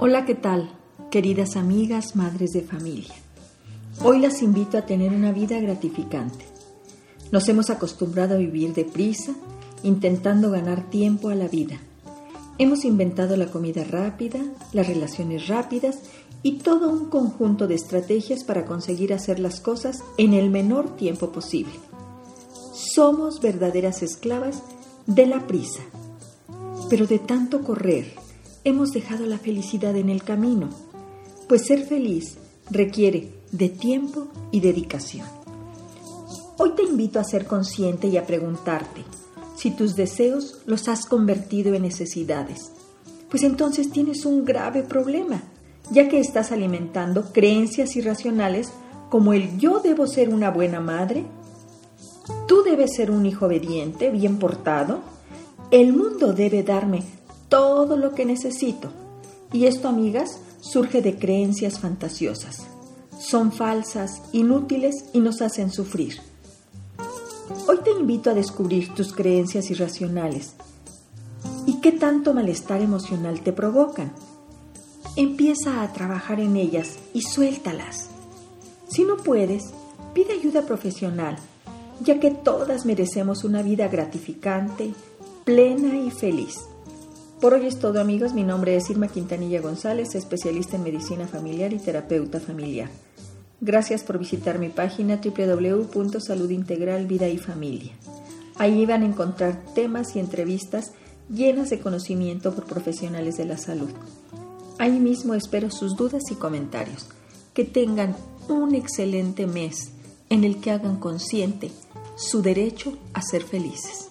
Hola, ¿qué tal? Queridas amigas, madres de familia. Hoy las invito a tener una vida gratificante. Nos hemos acostumbrado a vivir deprisa, intentando ganar tiempo a la vida. Hemos inventado la comida rápida, las relaciones rápidas y todo un conjunto de estrategias para conseguir hacer las cosas en el menor tiempo posible. Somos verdaderas esclavas de la prisa. Pero de tanto correr, hemos dejado la felicidad en el camino, pues ser feliz requiere de tiempo y dedicación. Hoy te invito a ser consciente y a preguntarte si tus deseos los has convertido en necesidades, pues entonces tienes un grave problema, ya que estás alimentando creencias irracionales como el yo debo ser una buena madre, tú debes ser un hijo obediente, bien portado, el mundo debe darme todo lo que necesito. Y esto, amigas, surge de creencias fantasiosas. Son falsas, inútiles y nos hacen sufrir. Hoy te invito a descubrir tus creencias irracionales y qué tanto malestar emocional te provocan. Empieza a trabajar en ellas y suéltalas. Si no puedes, pide ayuda profesional, ya que todas merecemos una vida gratificante, plena y feliz. Por hoy es todo amigos, mi nombre es Irma Quintanilla González, especialista en medicina familiar y terapeuta familiar. Gracias por visitar mi página www.saludintegralvida Integral Vida y Familia. Ahí van a encontrar temas y entrevistas llenas de conocimiento por profesionales de la salud. Ahí mismo espero sus dudas y comentarios. Que tengan un excelente mes en el que hagan consciente su derecho a ser felices.